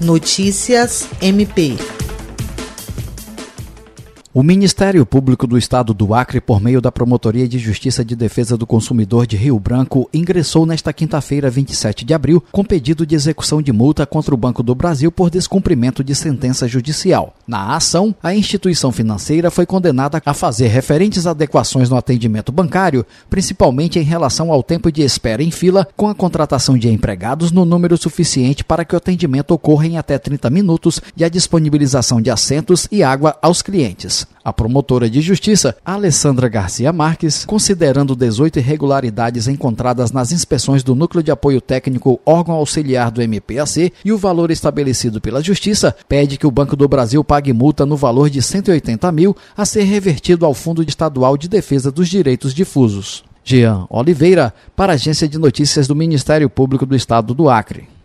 Notícias MP. O Ministério Público do Estado do Acre, por meio da Promotoria de Justiça de Defesa do Consumidor de Rio Branco, ingressou nesta quinta-feira, 27 de abril, com pedido de execução de multa contra o Banco do Brasil por descumprimento de sentença judicial. Na ação, a instituição financeira foi condenada a fazer referentes adequações no atendimento bancário, principalmente em relação ao tempo de espera em fila, com a contratação de empregados no número suficiente para que o atendimento ocorra em até 30 minutos e a disponibilização de assentos e água aos clientes. A promotora de justiça, Alessandra Garcia Marques, considerando 18 irregularidades encontradas nas inspeções do Núcleo de Apoio Técnico órgão auxiliar do MPAC e o valor estabelecido pela Justiça, pede que o Banco do Brasil pague multa no valor de 180 mil a ser revertido ao Fundo Estadual de Defesa dos Direitos Difusos. Jean Oliveira, para a Agência de Notícias do Ministério Público do Estado do Acre.